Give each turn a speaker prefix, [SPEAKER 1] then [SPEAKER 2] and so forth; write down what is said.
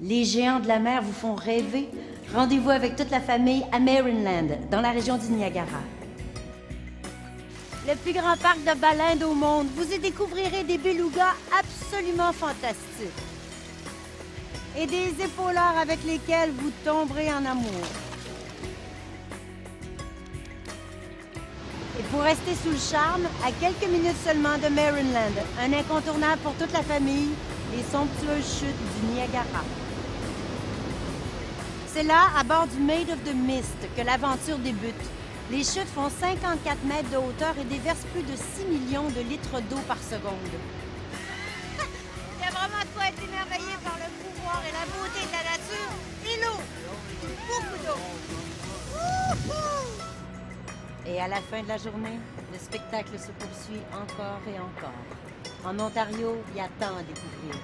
[SPEAKER 1] Les géants de la mer vous font rêver? Rendez-vous avec toute la famille à Maryland, dans la région du Niagara. Le plus grand parc de baleines au monde. Vous y découvrirez des belugas absolument fantastiques. Et des épaulards avec lesquels vous tomberez en amour. Et pour rester sous le charme, à quelques minutes seulement de Maryland, un incontournable pour toute la famille, les somptueuses chutes du Niagara. C'est là, à bord du Maid of the Mist, que l'aventure débute. Les chutes font 54 mètres de hauteur et déversent plus de 6 millions de litres d'eau par seconde. Il y a vraiment de quoi être émerveillé par le pouvoir et la beauté de la nature et l'eau. Beaucoup d'eau. Et à la fin de la journée, le spectacle se poursuit encore et encore. En Ontario, il y a tant à découvrir.